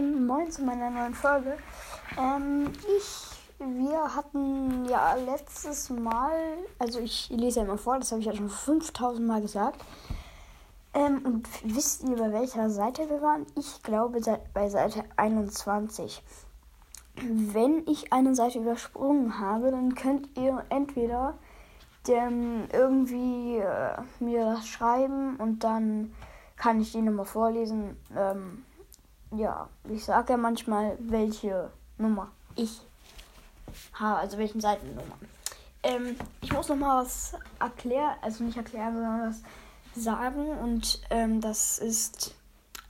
und moin zu meiner neuen Folge. Ähm, ich, wir hatten ja letztes Mal, also ich lese ja immer vor, das habe ich ja schon 5000 Mal gesagt. Ähm, und wisst ihr, bei welcher Seite wir waren? Ich glaube bei Seite 21. Wenn ich eine Seite übersprungen habe, dann könnt ihr entweder dem irgendwie äh, mir das schreiben und dann kann ich die nochmal vorlesen. Ähm, ja, ich sage ja manchmal, welche Nummer ich habe, also welchen Seitennummer. Ähm, ich muss noch mal was erklären, also nicht erklären, sondern was sagen. Und ähm, das ist,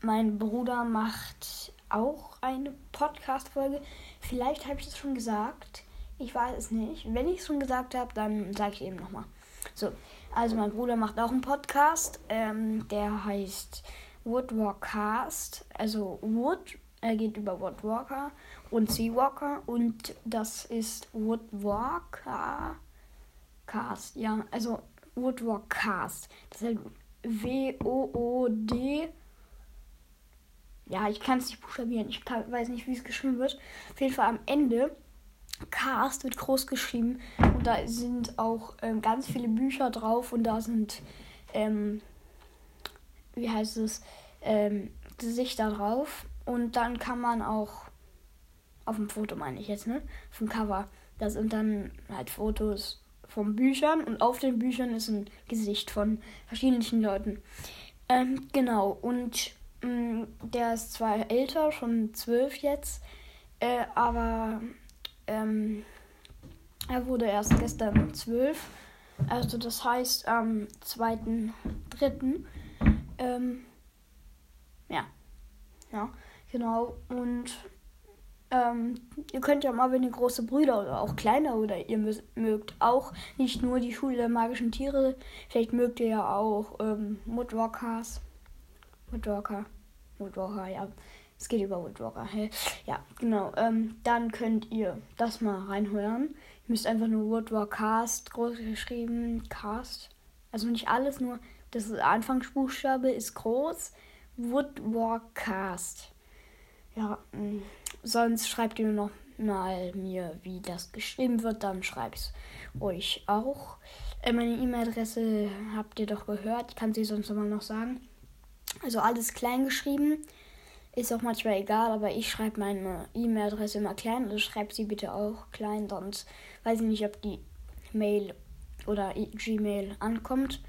mein Bruder macht auch eine Podcast-Folge. Vielleicht habe ich das schon gesagt. Ich weiß es nicht. Wenn ich es schon gesagt habe, dann sage ich eben nochmal. So, also mein Bruder macht auch einen Podcast. Ähm, der heißt Woodwalkcast. Also Wood, er geht über Woodwalker und Seawalker. Und das ist Woodwalker Cast. Ja, also Woodwalkcast. Das ist halt W-O-O-D. Ja, ich kann es nicht buchstabieren. Ich kann, weiß nicht, wie es geschrieben wird. Auf jeden Fall am Ende Cast wird groß geschrieben und da sind auch ähm, ganz viele Bücher drauf und da sind, ähm, wie heißt es, ähm, Gesichter drauf und dann kann man auch auf dem Foto meine ich jetzt, ne? Dem Cover. Da sind dann halt Fotos von Büchern und auf den Büchern ist ein Gesicht von verschiedenen Leuten. Ähm, genau, und mh, mm, der ist zwar älter, schon zwölf jetzt, äh, aber ähm, er wurde erst gestern zwölf. Also das heißt am 2.3. Ähm, ja. Ja, genau. Und ähm, ihr könnt ja mal, wenn ihr große Brüder oder auch kleiner oder ihr mögt auch nicht nur die Schule der magischen Tiere, vielleicht mögt ihr ja auch ähm, Woodwalkers. Woodwalker. Woodwalker, ja. Es geht über Woodwalker. Ja, genau. Ähm, dann könnt ihr das mal reinhören. Ihr müsst einfach nur Woodwalkcast groß geschrieben. Cast. Also nicht alles, nur das Anfangsbuchstabe ist groß. Woodwalkcast. Ja, mh. Mm, sonst schreibt ihr noch mal mir, wie das geschrieben wird. Dann schreibt es euch auch. Äh, meine E-Mail-Adresse habt ihr doch gehört. Ich kann sie sonst nochmal noch sagen. Also alles klein geschrieben. Ist auch manchmal egal, aber ich schreibe meine E-Mail-Adresse immer klein. Also schreibt sie bitte auch klein, sonst weiß ich nicht, ob die Mail oder Gmail ankommt.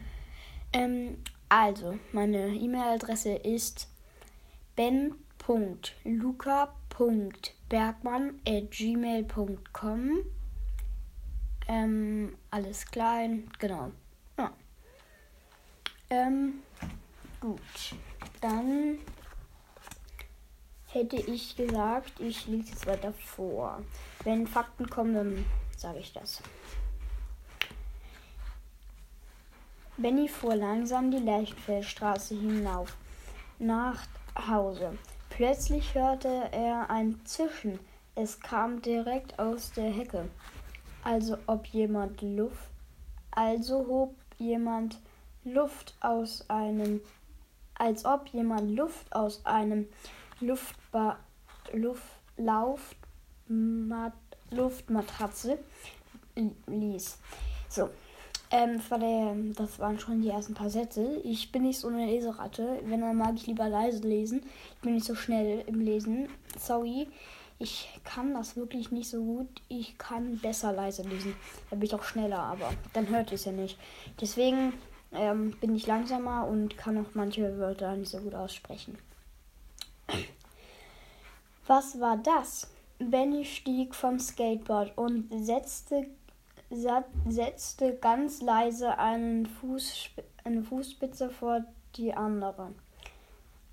Ähm, also, meine E-Mail-Adresse ist ben.luca.bergmann.gmail.com ähm, alles klein, genau. Ja. Ähm, gut. Dann hätte ich gesagt, ich lese es weiter vor. Wenn Fakten kommen, dann sage ich das. Benny fuhr langsam die Leichtfeldstraße hinauf, nach Hause. Plötzlich hörte er ein Zischen. Es kam direkt aus der Hecke. Also ob jemand Luft, also hob jemand Luft aus einem, als ob jemand Luft aus einem Luftba Luft, Lauf, Mat, Luftmatratze ließ. So, ähm, der, das waren schon die ersten paar Sätze. Ich bin nicht so eine Leseratte. Wenn, dann mag ich lieber leise lesen. Ich bin nicht so schnell im Lesen. Sorry. Ich kann das wirklich nicht so gut. Ich kann besser leise lesen. Da bin ich auch schneller, aber dann hört es ja nicht. Deswegen ähm, bin ich langsamer und kann auch manche Wörter nicht so gut aussprechen. Was war das? Benny stieg vom Skateboard und setzte, setzte ganz leise einen Fuß, eine Fußspitze vor die andere.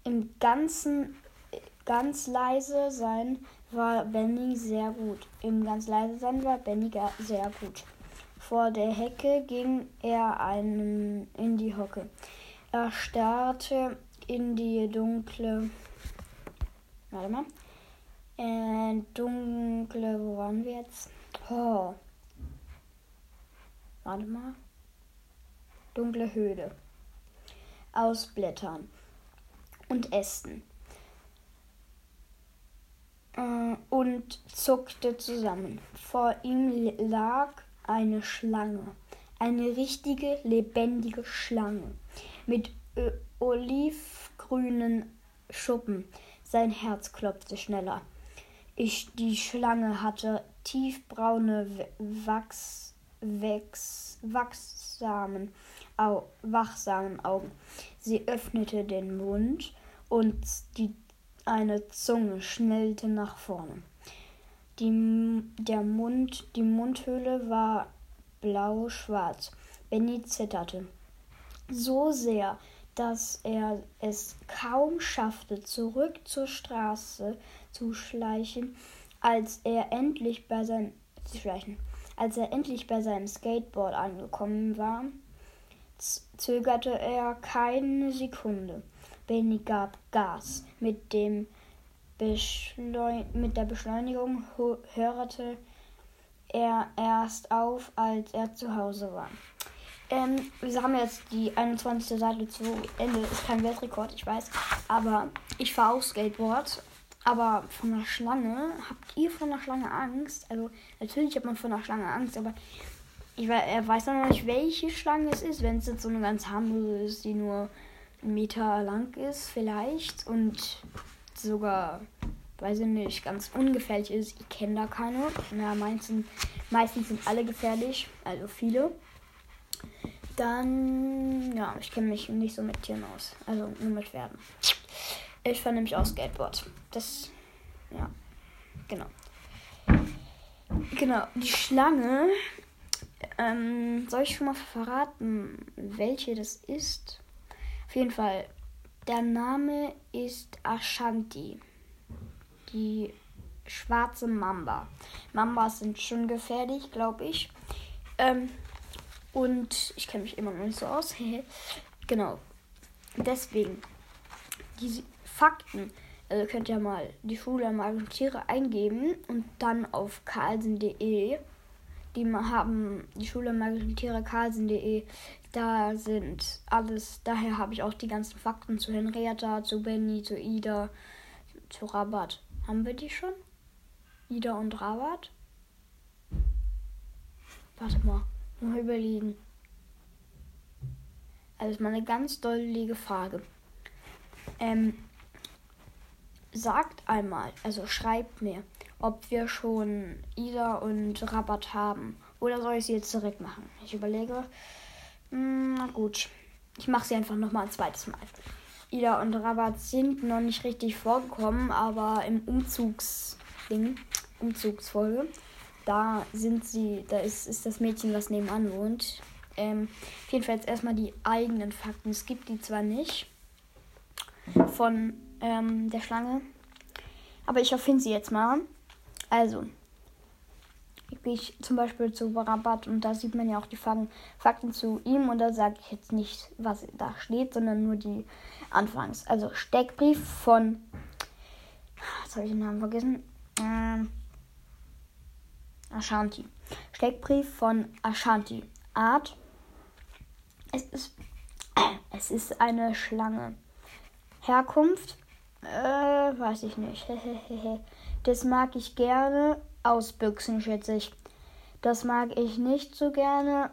Im ganzen ganz leise sein war Benny sehr gut. Im ganz leise sein war Benny sehr gut. Vor der Hecke ging er einen in die Hocke. Er starrte in die dunkle Warte mal. Äh, dunkle, wo waren wir jetzt? Oh. Warte mal. Dunkle Höhle. Aus Blättern und Ästen. und zuckte zusammen. Vor ihm lag eine Schlange, eine richtige, lebendige Schlange mit olivgrünen Schuppen. Sein Herz klopfte schneller. Ich, die Schlange hatte tiefbraune Wachs, wachsamen, au, wachsamen Augen. Sie öffnete den Mund und die, eine Zunge schnellte nach vorne. Die, der Mund, die Mundhöhle war blau-schwarz. Benny zitterte so sehr, dass er es kaum schaffte, zurück zur Straße zu schleichen, als er endlich bei seinem schleichen. Als er endlich bei seinem Skateboard angekommen war, zögerte er keine Sekunde. Benny gab Gas. Mit, dem mit der Beschleunigung hörte er erst auf, als er zu Hause war. Ähm, wir haben jetzt die 21. Seite zu Ende. Ist kein Weltrekord, ich weiß. Aber ich fahre auch Skateboard. Aber von der Schlange, habt ihr von der Schlange Angst? Also, natürlich hat man von der Schlange Angst, aber ich weiß, noch nicht, welche Schlange es ist. Wenn es jetzt so eine ganz harmlose ist, die nur einen Meter lang ist, vielleicht. Und sogar, weiß ich nicht, ganz ungefährlich ist. Ich kenne da keine. Ja, meistens, meistens sind alle gefährlich, also viele. Dann, ja, ich kenne mich nicht so mit Tieren aus. Also nur mit Pferden. Ich fahre nämlich auch Skateboard. Das, ja, genau. Genau, die Schlange. Ähm, soll ich schon mal verraten, welche das ist? Auf jeden Fall, der Name ist Ashanti. Die schwarze Mamba. Mambas sind schon gefährlich, glaube ich. Ähm, und ich kenne mich immer noch nicht so aus. genau. Deswegen, diese Fakten, also könnt ihr mal die Schule der magischen Tiere eingeben und dann auf karlsen.de. Die haben die Schule der magischen Tiere karlsen.de. Da sind alles, daher habe ich auch die ganzen Fakten zu Henrietta, zu Benny, zu Ida, zu Rabat. Haben wir die schon? Ida und Rabat? Warte mal. Mal überlegen. Also ist mal eine ganz dollige Frage. Ähm, sagt einmal, also schreibt mir, ob wir schon Ida und Rabatt haben. Oder soll ich sie jetzt zurück machen? Ich überlege. Hm, na gut. Ich mache sie einfach nochmal ein zweites Mal. Ida und Rabatt sind noch nicht richtig vorgekommen, aber im Umzugsding, Umzugsfolge, da sind sie, da ist, ist das Mädchen, was nebenan wohnt. Ähm, auf jeden Fall jetzt erstmal die eigenen Fakten. Es gibt die zwar nicht von ähm, der Schlange, aber ich erfinde sie jetzt mal. Also, ich zum Beispiel zu Rabat und da sieht man ja auch die Fakten zu ihm und da sage ich jetzt nicht, was da steht, sondern nur die Anfangs. Also Steckbrief von, was habe ich den Namen vergessen? Ähm, Ashanti. Steckbrief von Ashanti. Art. Es ist, es ist eine Schlange. Herkunft. Äh, weiß ich nicht. das mag ich gerne. Ausbüchsen, schätze ich. Das mag ich nicht so gerne.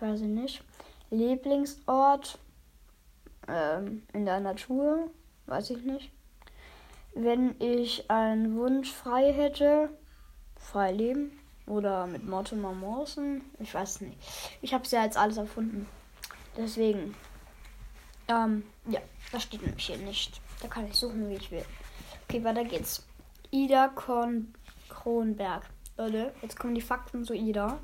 Weiß ich nicht. Lieblingsort. Ähm, in der Natur. Weiß ich nicht. Wenn ich einen Wunsch frei hätte, frei leben. Oder mit Mortimer Morrison. Ich weiß nicht. Ich habe es ja jetzt alles erfunden. Deswegen. Ähm, ja, das steht nämlich hier nicht. Da kann ich suchen, wie ich will. Okay, weiter geht's. Ida Korn Kronberg. Leute, jetzt kommen die Fakten zu Ida.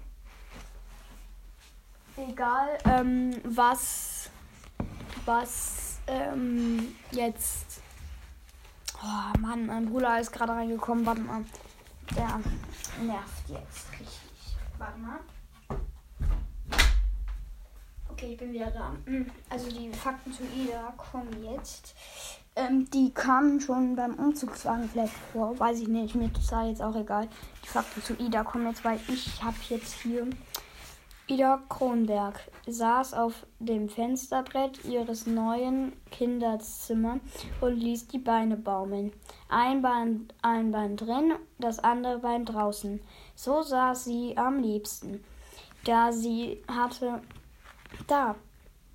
Egal, ähm, was, was, ähm, jetzt. Oh Mann, mein Bruder ist gerade reingekommen. Warte mal. Der nervt jetzt richtig. Warte mal. Okay, ich bin wieder da. Also die Fakten zu Ida kommen jetzt. Ähm, die kamen schon beim Umzugswagen vielleicht vor. Weiß ich nicht. Mir ist jetzt auch egal. Die Fakten zu Ida kommen jetzt, weil ich habe jetzt hier Ida Kronberg saß auf dem Fensterbrett ihres neuen Kinderzimmers und ließ die Beine baumeln. Ein Bein, ein Bein drin, das andere Bein draußen. So saß sie am liebsten. Da sie hatte. Da.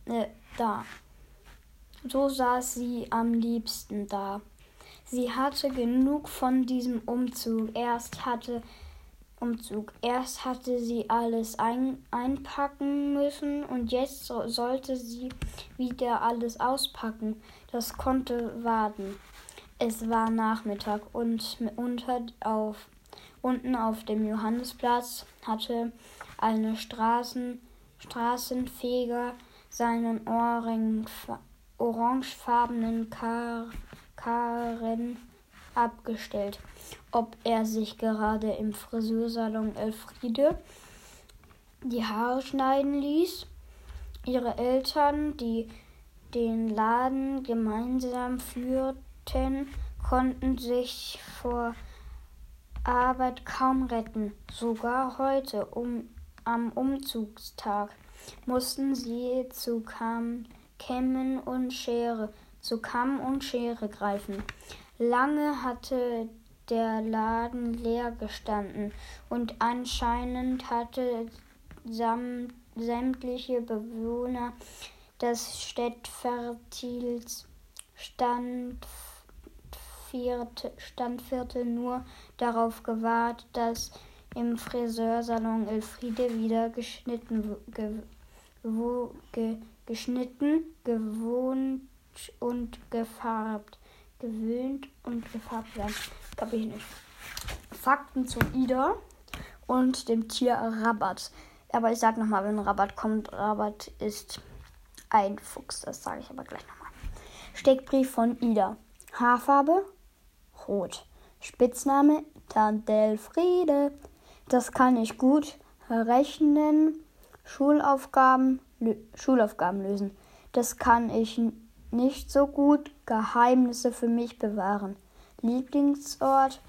Äh, da. So saß sie am liebsten da. Sie hatte genug von diesem Umzug. Erst hatte Umzug. Erst hatte sie alles ein, einpacken müssen und jetzt so, sollte sie wieder alles auspacken. Das konnte warten. Es war Nachmittag und unter auf, unten auf dem Johannesplatz hatte eine Straßen, Straßenfeger seinen orangefarbenen Kar, Karren abgestellt, ob er sich gerade im Friseursalon Elfriede die Haare schneiden ließ. Ihre Eltern, die den Laden gemeinsam führten, konnten sich vor Arbeit kaum retten. Sogar heute, um, am Umzugstag, mussten sie zu Kamm, Kämmen und Schere, zu Kamm und Schere greifen. Lange hatte der Laden leer gestanden und anscheinend hatte sämtliche Bewohner des Städtviertels Standviertel nur darauf gewartet, dass im Friseursalon Elfriede wieder geschnitten, ge, ge, geschnitten, gewohnt und gefarbt gewöhnt und gefärbt werden. Kapitel nicht. Fakten zu Ida und dem Tier Rabat. Aber ich sag nochmal, wenn Rabat kommt, Rabat ist ein Fuchs. Das sage ich aber gleich nochmal. Steckbrief von Ida. Haarfarbe rot. Spitzname Tandelfriede. Das kann ich gut rechnen. Schulaufgaben, Schulaufgaben lösen. Das kann ich nicht so gut Geheimnisse für mich bewahren. Lieblingsort.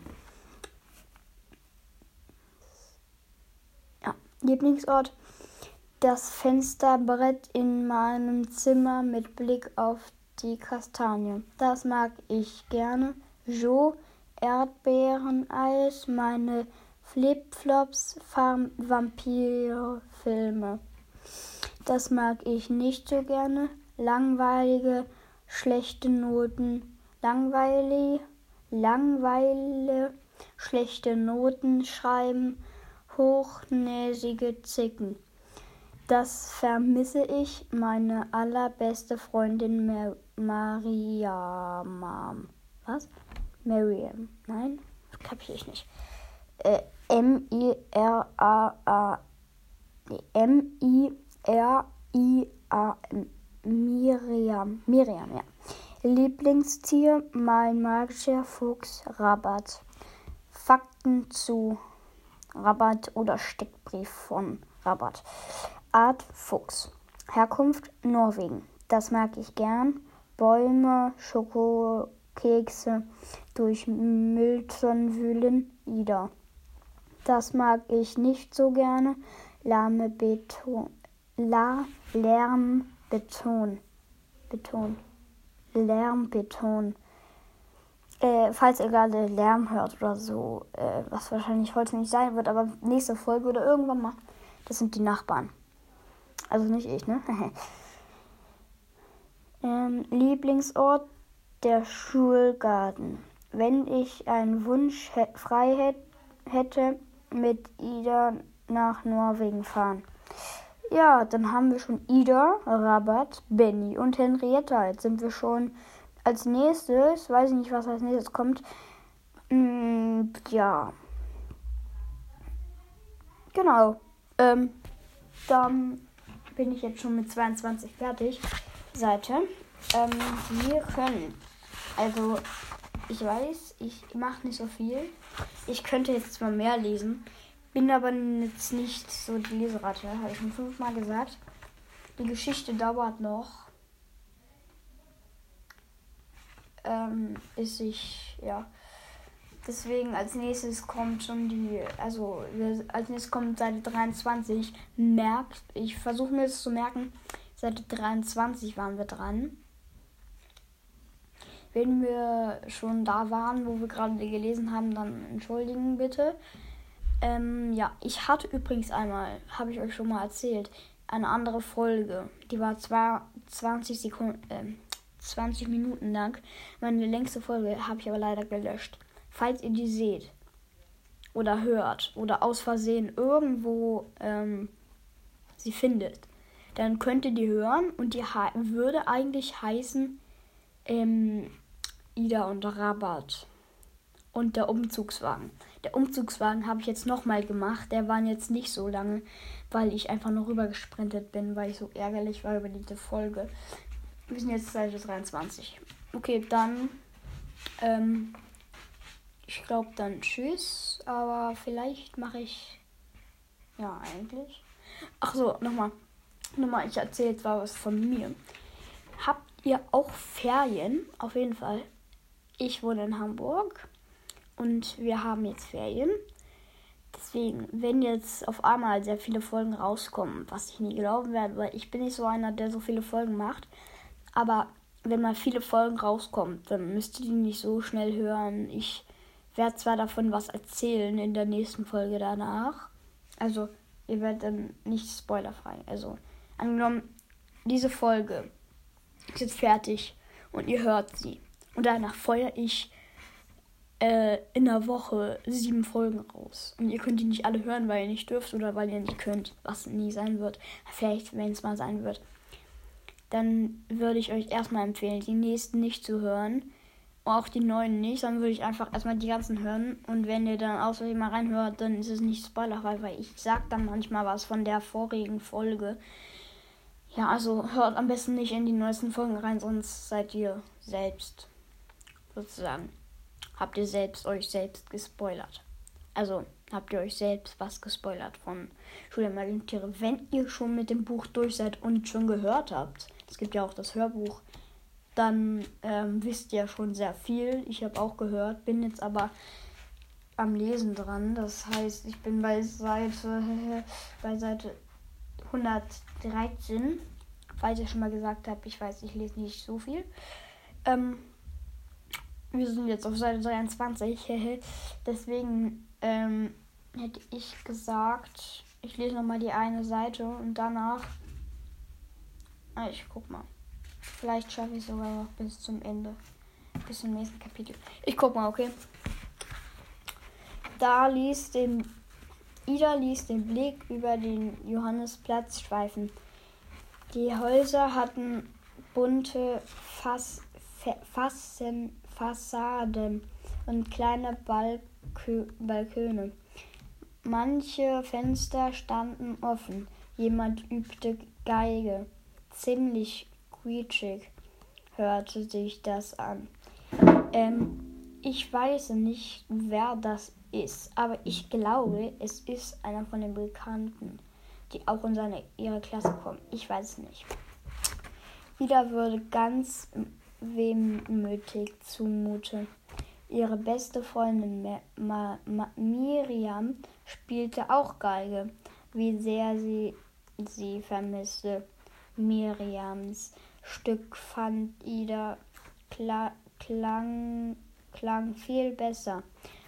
Ja, Lieblingsort. Das Fensterbrett in meinem Zimmer mit Blick auf die Kastanie. Das mag ich gerne. Jo, Erdbeereneis, meine Flipflops, Vampirfilme. Das mag ich nicht so gerne langweilige, schlechte Noten, langweilig, Langweile, schlechte Noten schreiben, hochnäsige Zicken. Das vermisse ich, meine allerbeste Freundin Mar Mariam. Was? Mariam. Nein, kapiere ich nicht. Äh, M-I-R-A-A. M-I-R-I-A-M. Miriam. Miriam, ja. Lieblingstier, mein magischer Fuchs, Rabat. Fakten zu Rabat oder Steckbrief von Rabat. Art Fuchs. Herkunft Norwegen. Das mag ich gern. Bäume, Schokokekse durch Mülltonnen wühlen. Ida. Das mag ich nicht so gerne. Lahme Beton. La Lärm Beton. Beton. Lärmbeton. Äh, falls ihr gerade Lärm hört oder so, äh, was wahrscheinlich heute nicht sein wird, aber nächste Folge oder irgendwann mal, das sind die Nachbarn. Also nicht ich, ne? ähm, Lieblingsort der Schulgarten. Wenn ich einen Wunsch frei hätte, mit Ida nach Norwegen fahren. Ja, dann haben wir schon Ida, Rabat, Benny und Henrietta. Jetzt sind wir schon als nächstes, weiß ich nicht, was als nächstes kommt. Mm, ja. Genau. Ähm, dann bin ich jetzt schon mit 22 fertig. Seite. Ähm, wir können. Also, ich weiß, ich mache nicht so viel. Ich könnte jetzt mal mehr lesen. Bin aber jetzt nicht so die Leseratte, habe ich schon fünfmal gesagt. Die Geschichte dauert noch. Ähm, bis ich, ja. Deswegen als nächstes kommt schon die, also als nächstes kommt Seite 23. Merkt, ich versuche mir das zu merken. Seite 23 waren wir dran. Wenn wir schon da waren, wo wir gerade gelesen haben, dann entschuldigen bitte. Ähm, ja, ich hatte übrigens einmal, habe ich euch schon mal erzählt, eine andere Folge. Die war zwar 20 Sekunden, äh, 20 Minuten lang. Meine längste Folge habe ich aber leider gelöscht. Falls ihr die seht oder hört oder aus Versehen irgendwo ähm, sie findet, dann könnt ihr die hören und die würde eigentlich heißen ähm, Ida und Rabat und der Umzugswagen. Der Umzugswagen habe ich jetzt nochmal gemacht. Der war jetzt nicht so lange, weil ich einfach noch rüber gesprintet bin, weil ich so ärgerlich war über diese Folge. Wir sind jetzt Seite 23. Okay, dann. Ähm, ich glaube dann tschüss. Aber vielleicht mache ich. Ja, eigentlich. Ach so, nochmal. Nochmal, ich erzähle jetzt mal was von mir. Habt ihr auch Ferien? Auf jeden Fall. Ich wohne in Hamburg und wir haben jetzt Ferien. Deswegen, wenn jetzt auf einmal sehr viele Folgen rauskommen, was ich nie glauben werde, weil ich bin nicht so einer, der so viele Folgen macht. Aber wenn mal viele Folgen rauskommen, dann müsst ihr die nicht so schnell hören. Ich werde zwar davon was erzählen in der nächsten Folge danach. Also, ihr werdet dann nicht spoilerfrei. Also, angenommen, diese Folge ist jetzt fertig und ihr hört sie. Und danach feuere ich äh, in der Woche sieben Folgen raus. Und ihr könnt die nicht alle hören, weil ihr nicht dürft oder weil ihr nicht könnt, was nie sein wird. Vielleicht, wenn es mal sein wird. Dann würde ich euch erstmal empfehlen, die nächsten nicht zu hören. Auch die neuen nicht, dann würde ich einfach erstmal die ganzen hören. Und wenn ihr dann aus mal reinhört, dann ist es nicht spoilerfrei, weil ich sag dann manchmal was von der vorigen Folge. Ja, also hört am besten nicht in die neuesten Folgen rein, sonst seid ihr selbst sozusagen habt ihr selbst euch selbst gespoilert. Also habt ihr euch selbst was gespoilert von Schule der Magischen Tiere, wenn ihr schon mit dem Buch durch seid und schon gehört habt. Es gibt ja auch das Hörbuch. Dann ähm, wisst ihr schon sehr viel. Ich habe auch gehört, bin jetzt aber am Lesen dran. Das heißt, ich bin bei Seite bei Seite 113. Falls ich schon mal gesagt habe, ich weiß, ich lese nicht so viel. Ähm, wir sind jetzt auf Seite 23. Deswegen ähm, hätte ich gesagt, ich lese nochmal die eine Seite und danach. Ah, ich guck mal. Vielleicht schaffe ich sogar noch bis zum Ende. Bis zum nächsten Kapitel. Ich guck mal, okay. Da liest den. Ida ließ den Blick über den Johannesplatz schweifen. Die Häuser hatten bunte Fass, Fassen, Fassaden und kleine Balkö Balkone. Manche Fenster standen offen. Jemand übte Geige. Ziemlich quietschig hörte sich das an. Ähm, ich weiß nicht, wer das ist, aber ich glaube, es ist einer von den Bekannten, die auch in seine, ihre Klasse kommen. Ich weiß es nicht. Wieder würde ganz wehmütig zumute. Ihre beste Freundin Ma Ma Miriam spielte auch Geige, wie sehr sie sie vermisste. Miriams Stück fand Ida kla klang, klang viel besser.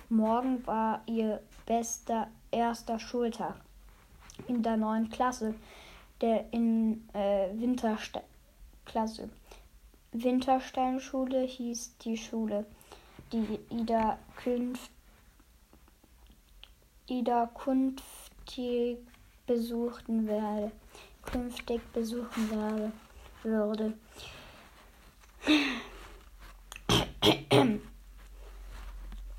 Morgen war ihr bester erster Schultag in der neuen Klasse, der in äh, Winterklasse. Wintersteinschule hieß die Schule, die Ida, künft, Ida künftig besuchten werde, künftig besuchen werde, würde.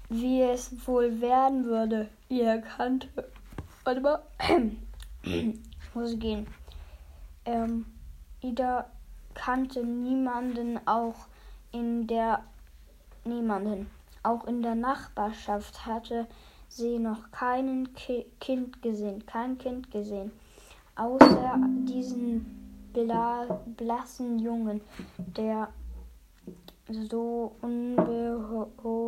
Wie es wohl werden würde, ihr erkannte. Warte mal. muss gehen. Ähm, Ida kannte niemanden auch in der niemanden. Auch in der Nachbarschaft hatte sie noch keinen Ki Kind gesehen, kein Kind gesehen, außer diesen bla blassen Jungen, der so unbeholfen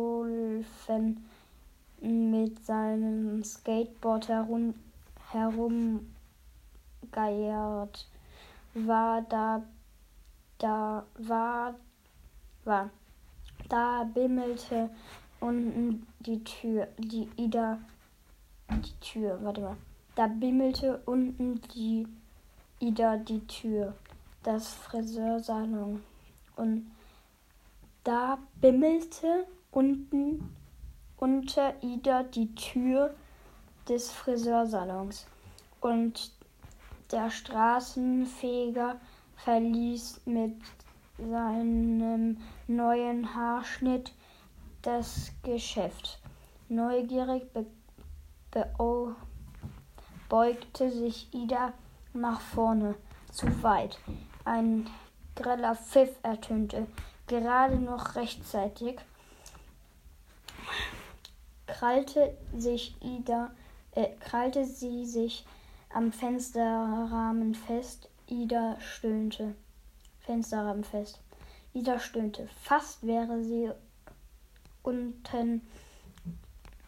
mit seinem Skateboard herum, herumgeiert. War da, da, war, war, da bimmelte unten die Tür, die Ida, die Tür, warte mal, da bimmelte unten die Ida die Tür, das Friseursalon. Und da bimmelte unten unter Ida die Tür des Friseursalons. Und der Straßenfeger verließ mit seinem neuen Haarschnitt das Geschäft. Neugierig be be beugte sich Ida nach vorne, zu weit. Ein greller Pfiff ertönte gerade noch rechtzeitig krallte sich Ida, äh, krallte sie sich am Fensterrahmen fest. Ida stöhnte. Fensterrahmen fest. Ida stöhnte. Fast wäre sie unten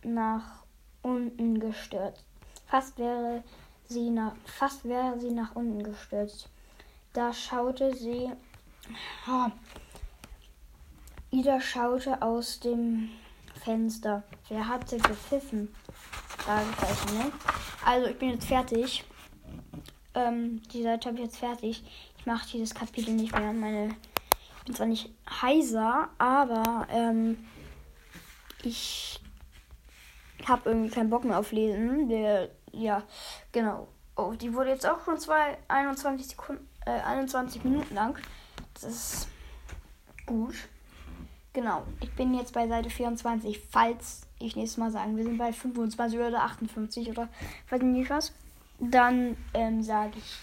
nach unten gestürzt. Fast wäre sie nach, fast wäre sie nach unten gestürzt. Da schaute sie. Oh, Ida schaute aus dem Fenster. Wer hatte gepfiffen? Fragezeichen, ne? Also, ich bin jetzt fertig. Ähm, die Seite habe ich jetzt fertig. Ich mache dieses Kapitel nicht mehr. Meine, ich bin zwar nicht heiser, aber ähm, ich habe irgendwie keinen Bock mehr auf Lesen. Der, ja, genau. Oh, die wurde jetzt auch schon zwei, 21 Sekunden, äh, 21 Minuten lang. Das ist gut. Genau, ich bin jetzt bei Seite 24, falls ich nächstes Mal sagen, wir sind bei 25 oder 58 oder weiß nicht was, dann ähm, sage ich,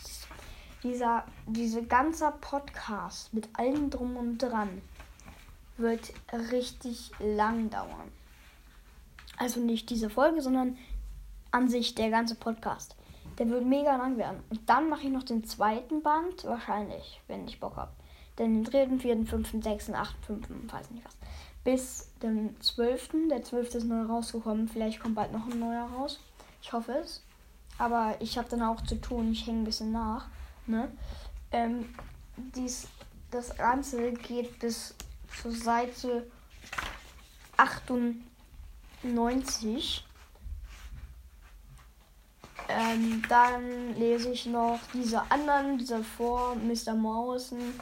dieser, diese ganze Podcast mit allem drum und dran wird richtig lang dauern. Also nicht diese Folge, sondern an sich der ganze Podcast. Der wird mega lang werden. Und dann mache ich noch den zweiten Band, wahrscheinlich, wenn ich Bock habe den dritten, vierten, fünften, sechsten, achten, fünften, weiß nicht was. Bis dem zwölften. Der zwölfte ist neu rausgekommen. Vielleicht kommt bald noch ein neuer raus. Ich hoffe es. Aber ich habe dann auch zu tun. Ich hänge ein bisschen nach. Ne? Ähm, dies, das Ganze geht bis zur Seite 98. Ähm, dann lese ich noch diese anderen, diese vor Mr. Mausen,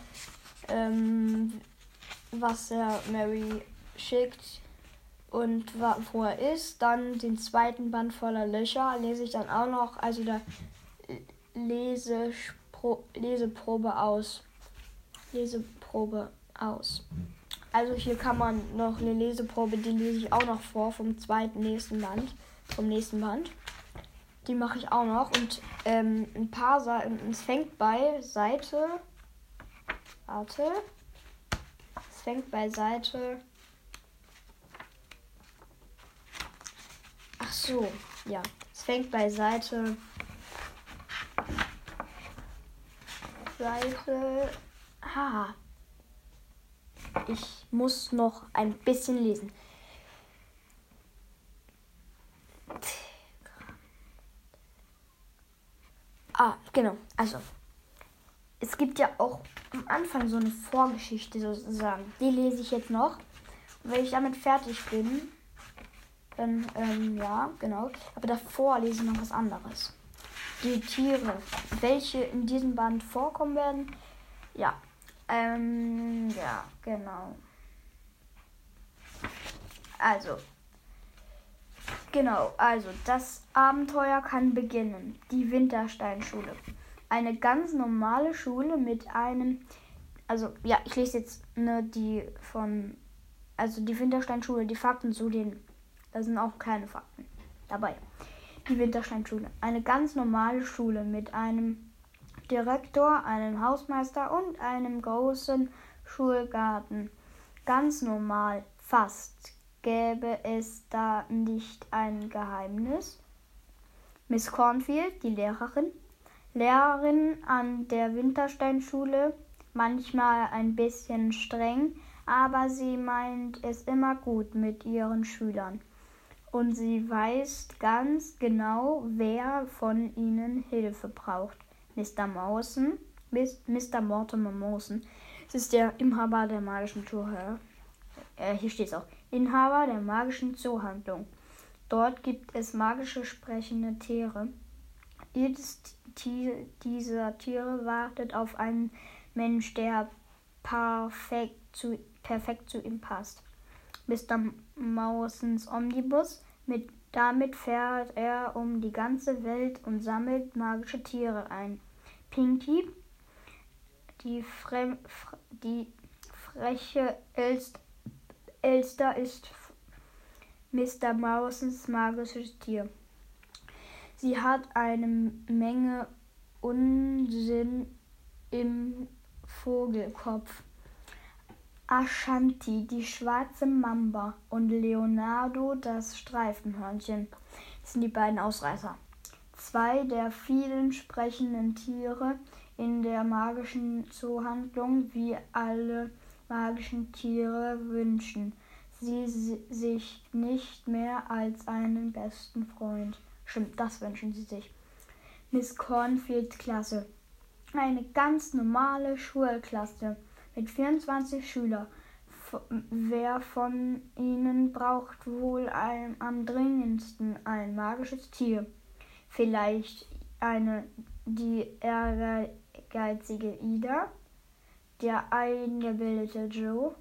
ähm, was er Mary schickt und wo er ist. Dann den zweiten Band voller Löcher lese ich dann auch noch, also da lese Leseprobe aus. Leseprobe aus. Also hier kann man noch eine Leseprobe, die lese ich auch noch vor vom zweiten nächsten Band, vom nächsten Band. Die mache ich auch noch und ähm, ein paar Seiten. Es fängt bei Seite Warte. Es fängt beiseite. Ach so, ja. Es fängt beiseite. Seite. Ha. Ich muss noch ein bisschen lesen. Ah, genau. Also, es gibt ja auch am Anfang so eine Vorgeschichte sozusagen. Die lese ich jetzt noch. Und wenn ich damit fertig bin, dann, ähm, ja, genau. Aber davor lese ich noch was anderes. Die Tiere, welche in diesem Band vorkommen werden. Ja, ähm, ja, genau. Also, genau, also das Abenteuer kann beginnen. Die Wintersteinschule eine ganz normale Schule mit einem, also ja, ich lese jetzt ne, die von, also die Wintersteinschule, die Fakten zu den, da sind auch kleine Fakten dabei. Die Wintersteinschule, eine ganz normale Schule mit einem Direktor, einem Hausmeister und einem großen Schulgarten. Ganz normal, fast. Gäbe es da nicht ein Geheimnis? Miss Cornfield, die Lehrerin, Lehrerin an der Wintersteinschule, manchmal ein bisschen streng, aber sie meint es immer gut mit ihren Schülern. Und sie weiß ganz genau, wer von ihnen Hilfe braucht. Mr. Mausen, Mr. Mortimer Mausen, das ist der Inhaber der magischen Zoohandlung. Äh, hier steht es auch. Inhaber der magischen Zoohandlung. Dort gibt es magische sprechende Tiere. Jedes Tier, dieser Tiere wartet auf einen Mensch, der perfekt zu, perfekt zu ihm passt. Mr. Mausens Omnibus. Mit, damit fährt er um die ganze Welt und sammelt magische Tiere ein. Pinky, die, Fre die freche Elst Elster, ist Mr. Mausens magisches Tier. Sie hat eine Menge Unsinn im Vogelkopf. Ashanti, die schwarze Mamba, und Leonardo, das Streifenhörnchen, sind die beiden Ausreißer. Zwei der vielen sprechenden Tiere in der magischen Zoohandlung, wie alle magischen Tiere, wünschen sie sich nicht mehr als einen besten Freund. Stimmt, das wünschen sie sich. Miss Cornfield Klasse. Eine ganz normale Schulklasse mit 24 Schülern. Wer von ihnen braucht wohl ein, am dringendsten ein magisches Tier? Vielleicht eine, die ehrgeizige Ida, der eingebildete Joe.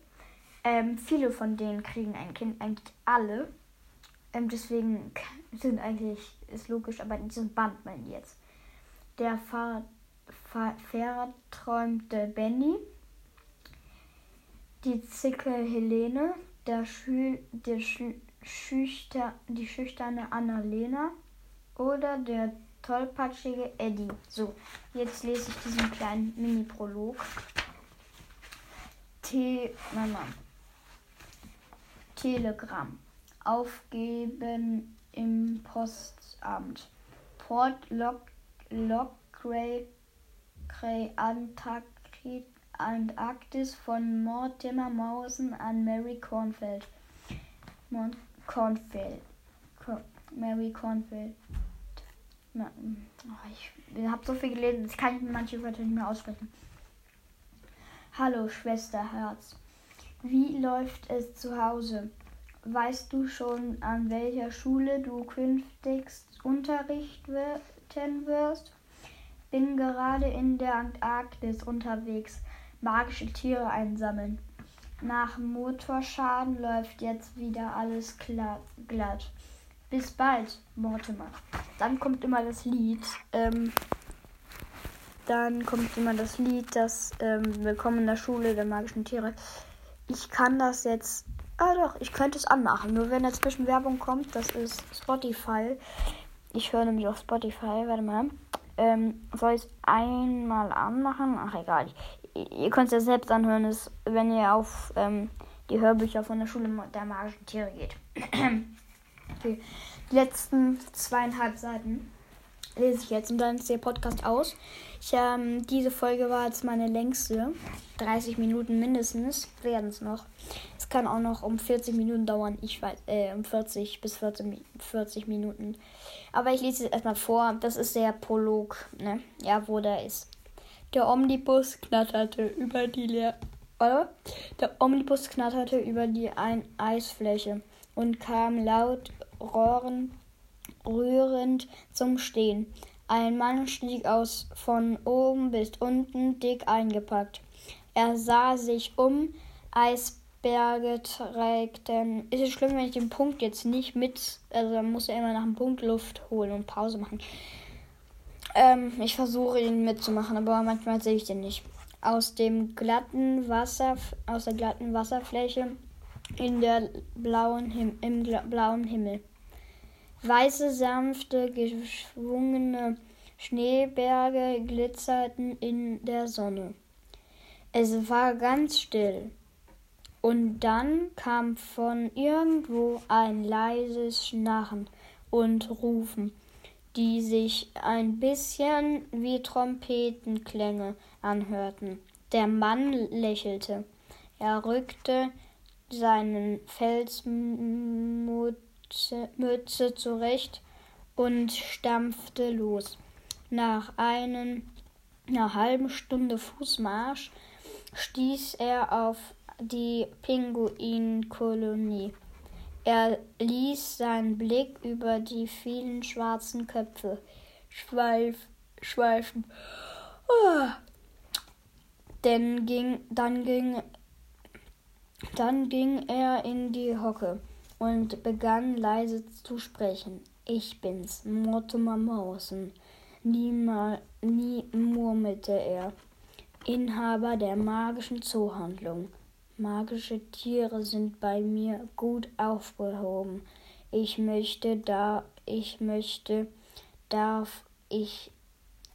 Ähm, viele von denen kriegen ein Kind, eigentlich alle. Ähm, deswegen sind eigentlich, ist logisch, aber in diesem Band meinen jetzt. Der Fahr verträumte Benny, die Zicke Helene, der Schü der Schü Schüchter die schüchterne Annalena oder der tollpatschige Eddie. So, jetzt lese ich diesen kleinen Mini-Prolog. T. Mama. Telegramm. Aufgeben im Postamt. Port Lock, Lockray, Antarktis Antarktis von Mortimer Mausen an Mary Cornfeld. Mon Cornfeld. Cor Mary Cornfeld. Na, oh, ich habe so viel gelesen, das kann ich manche Wörter nicht mehr aussprechen. Hallo, Schwesterherz. Wie läuft es zu Hause? Weißt du schon, an welcher Schule du künftigst unterrichten wirst? Bin gerade in der Antarktis unterwegs magische Tiere einsammeln. Nach Motorschaden läuft jetzt wieder alles glatt. Bis bald, Mortimer. Dann kommt immer das Lied. Ähm, dann kommt immer das Lied, das ähm, Willkommen in der Schule der magischen Tiere. Ich kann das jetzt. Ah doch, ich könnte es anmachen. Nur wenn dazwischen Werbung kommt, das ist Spotify. Ich höre nämlich auf Spotify. Warte mal. Ähm, soll ich es einmal anmachen? Ach egal. Ihr könnt es ja selbst anhören, ist, wenn ihr auf ähm, die Hörbücher von der Schule der magischen Tiere geht. okay. Die letzten zweieinhalb Seiten lese ich jetzt und dann ist der Podcast aus. Ich, ähm, diese Folge war jetzt meine längste. 30 Minuten mindestens werden es noch. Es kann auch noch um 40 Minuten dauern. Ich weiß, äh, um 40 bis 40, 40 Minuten. Aber ich lese es erstmal vor. Das ist der Prolog, ne? Ja, wo der ist. Der Omnibus knatterte über die Leer? Der Omnibus knatterte über die Ein Eisfläche und kam laut rohren, rührend zum Stehen. Ein Mann stieg aus von oben bis unten dick eingepackt. Er sah sich um. Eisberge trägten. Ist es schlimm, wenn ich den Punkt jetzt nicht mit. Also muss er immer nach dem Punkt Luft holen und Pause machen. Ähm, ich versuche ihn mitzumachen, aber manchmal sehe ich den nicht. Aus dem glatten Wasser, aus der glatten Wasserfläche in der blauen Him im blauen Himmel. Weiße, sanfte, geschwungene Schneeberge glitzerten in der Sonne. Es war ganz still. Und dann kam von irgendwo ein leises Schnarren und Rufen, die sich ein bisschen wie Trompetenklänge anhörten. Der Mann lächelte. Er rückte seinen Felsmut Mütze zurecht und stampfte los. Nach einem, einer halben Stunde Fußmarsch stieß er auf die Pinguinkolonie. Er ließ seinen Blick über die vielen schwarzen Köpfe schweif, schweifen. Oh. Denn ging, dann, ging, dann ging er in die Hocke und begann leise zu sprechen. Ich bin's, Mortimer Mausen. Niemal, nie murmelte er. Inhaber der magischen Zoohandlung. Magische Tiere sind bei mir gut aufgehoben. Ich möchte da, ich möchte, darf ich,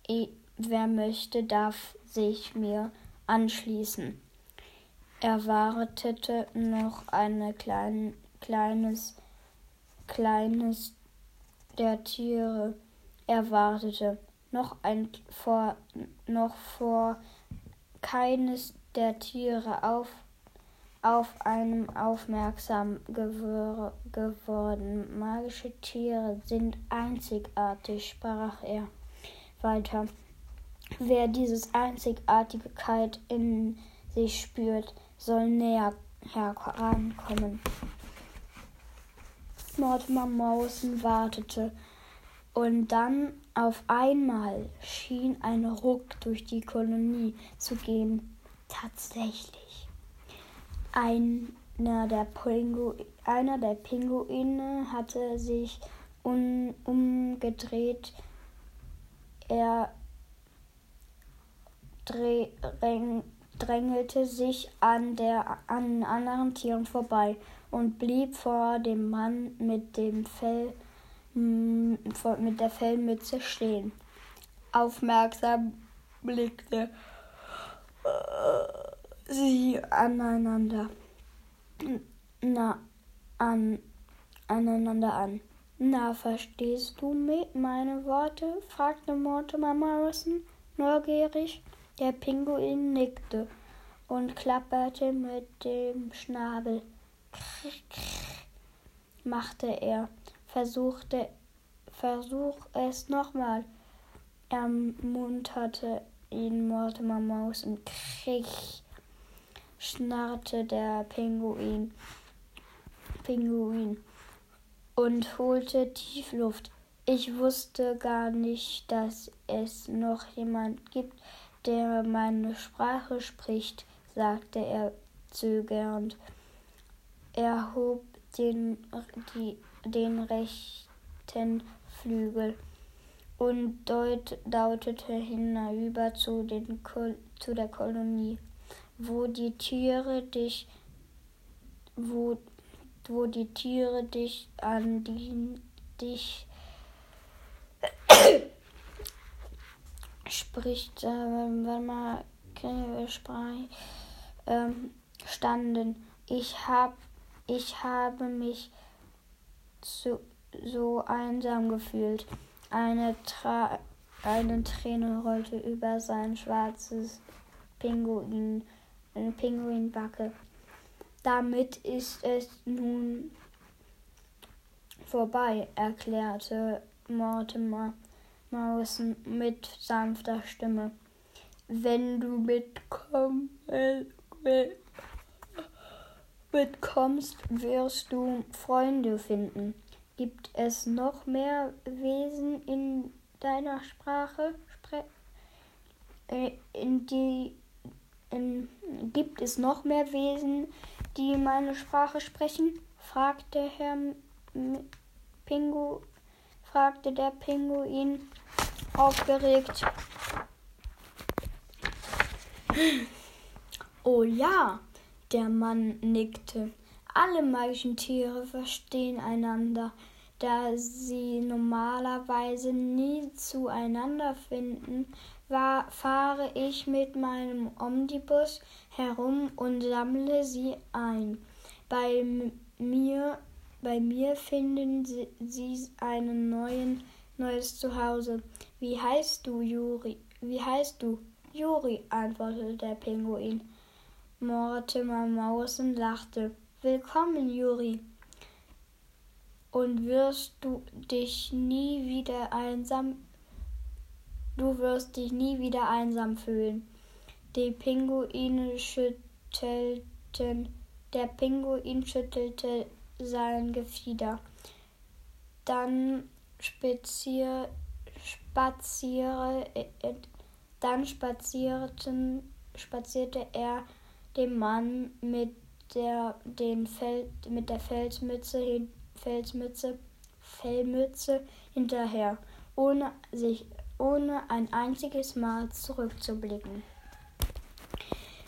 ich wer möchte, darf sich mir anschließen. Er wartete noch ein klein, kleines, kleines der Tiere. Er wartete noch ein vor, noch vor keines der Tiere auf, auf einem aufmerksam gewor geworden. Magische Tiere sind einzigartig, sprach er weiter. Wer diese Einzigartigkeit in sich spürt, soll näher herankommen. Mortimer Mausen wartete, und dann auf einmal schien ein Ruck durch die Kolonie zu gehen. Tatsächlich. Einer der, Pingu einer der Pinguine hatte sich un umgedreht. Er drängelte sich an, der, an anderen Tieren vorbei und blieb vor dem Mann mit dem Fell mit der Fellmütze stehen. Aufmerksam blickte sie aneinander na an aneinander an. Na, verstehst du meine Worte? fragte Mortimer Morrison neugierig. Der Pinguin nickte und klapperte mit dem Schnabel. Krr, machte er, versuchte, versuch es nochmal, ermunterte ihn Mortimer Maus und krich, schnarrte der Pinguin, Pinguin und holte tief Luft. Ich wusste gar nicht, dass es noch jemand gibt, der meine Sprache spricht, sagte er zögernd. Er hob den, die, den rechten Flügel und deut, deutete hinüber zu, den, zu der Kolonie, wo die Tiere dich, wo, wo die Tiere dich an die, dich spricht, äh, wenn man ähm, standen. Ich, hab, ich habe mich zu, so einsam gefühlt. Eine, Tra eine Träne rollte über sein schwarzes Pinguin, eine Pinguinbacke. Damit ist es nun vorbei, erklärte Mortimer. Mausen mit sanfter Stimme. Wenn du mitkomm, mitkommst, wirst du Freunde finden. Gibt es noch mehr Wesen in deiner Sprache? Äh, in die, in, gibt es noch mehr Wesen, die meine Sprache sprechen? fragte Herr Pingu fragte der Pinguin aufgeregt. Oh ja, der Mann nickte. Alle magischen Tiere verstehen einander, da sie normalerweise nie zueinander finden, war, fahre ich mit meinem Omnibus herum und sammle sie ein. Bei mir bei mir finden Sie ein neuen, neues Zuhause. Wie heißt du, Juri? Wie heißt du? Juri, antwortete der Pinguin. Mortimer Mausen lachte. Willkommen, Juri. und wirst du dich nie wieder einsam du wirst dich nie wieder einsam fühlen. Die Pinguine schüttelten der Pinguin schüttelte sein Gefieder. Dann spazier, spaziere, äh, dann spazierten, spazierte er dem Mann mit der, den Feld, mit der Felsmütze, Felsmütze, Fellmütze hinterher, ohne, sich, ohne ein einziges Mal zurückzublicken.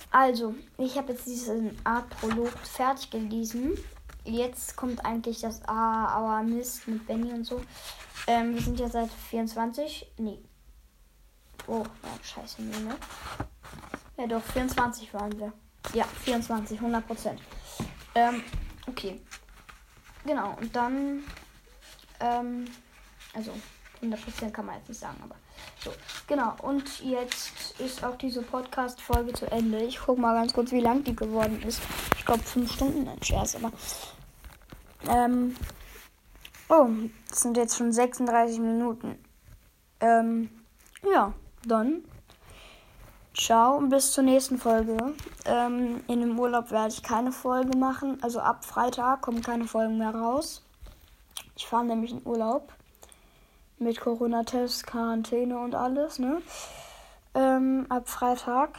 Also, ich habe jetzt diesen Art-Prolog fertig gelesen. Jetzt kommt eigentlich das A, aber Mist mit Benny und so. Ähm, wir sind ja seit 24. Nee. Oh, ja, scheiße, nee, ne? Ja, doch, 24 waren wir. Ja, 24, 100 Prozent. Ähm, okay. Genau, und dann, ähm, also 100% kann man jetzt nicht sagen, aber so. Genau, und jetzt ist auch diese Podcast-Folge zu Ende. Ich gucke mal ganz kurz, wie lang die geworden ist. Ich glaube, 5 Stunden, ein Scherz, aber. Ähm. Oh, das sind jetzt schon 36 Minuten. Ähm, ja, dann Ciao und bis zur nächsten Folge. Ähm, in dem Urlaub werde ich keine Folge machen. Also ab Freitag kommen keine Folgen mehr raus. Ich fahre nämlich in Urlaub. Mit Corona-Test, Quarantäne und alles, ne? Ähm, ab Freitag.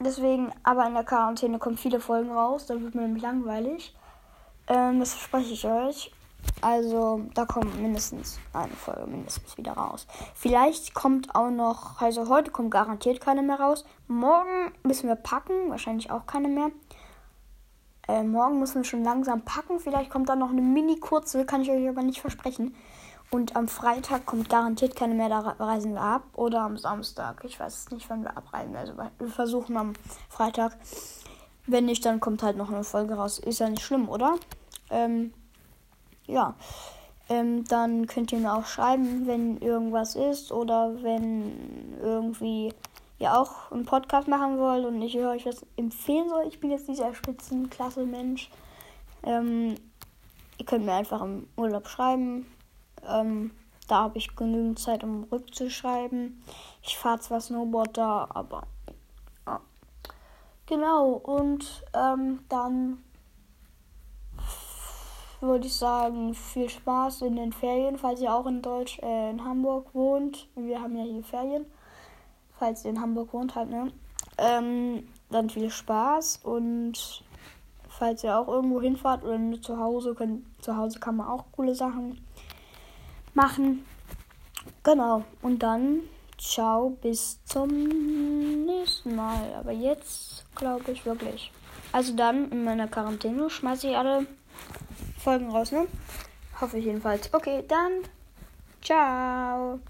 Deswegen, aber in der Quarantäne kommen viele Folgen raus. Da wird mir nämlich langweilig. Ähm, das verspreche ich euch. Also da kommt mindestens eine Folge mindestens wieder raus. Vielleicht kommt auch noch, also heute kommt garantiert keine mehr raus. Morgen müssen wir packen, wahrscheinlich auch keine mehr. Äh, morgen müssen wir schon langsam packen. Vielleicht kommt da noch eine mini kurze, kann ich euch aber nicht versprechen. Und am Freitag kommt garantiert keine mehr, da reisen wir ab. Oder am Samstag. Ich weiß nicht, wann wir abreisen. Also wir versuchen am Freitag. Wenn nicht, dann kommt halt noch eine Folge raus. Ist ja nicht schlimm, oder? Ähm, ja. Ähm, dann könnt ihr mir auch schreiben, wenn irgendwas ist oder wenn irgendwie ihr auch einen Podcast machen wollt und ich euch was empfehlen soll. Ich bin jetzt dieser Spitzenklasse-Mensch. Ähm, ihr könnt mir einfach im Urlaub schreiben. Ähm, da habe ich genügend Zeit, um rückzuschreiben. Ich fahre zwar Snowboard da, aber ja. Genau, und ähm, dann würde ich sagen, viel Spaß in den Ferien, falls ihr auch in Deutsch, äh, in Hamburg wohnt. Wir haben ja hier Ferien. Falls ihr in Hamburg wohnt, halt, ne? Ähm, dann viel Spaß und falls ihr auch irgendwo hinfahrt oder zu Hause, könnt, zu Hause kann man auch coole Sachen machen. Genau. Und dann ciao, bis zum nächsten Mal. Aber jetzt glaube ich wirklich. Also dann in meiner Quarantäne schmeiße ich alle Folgen raus, ne? Hoffe ich jedenfalls. Okay, dann ciao.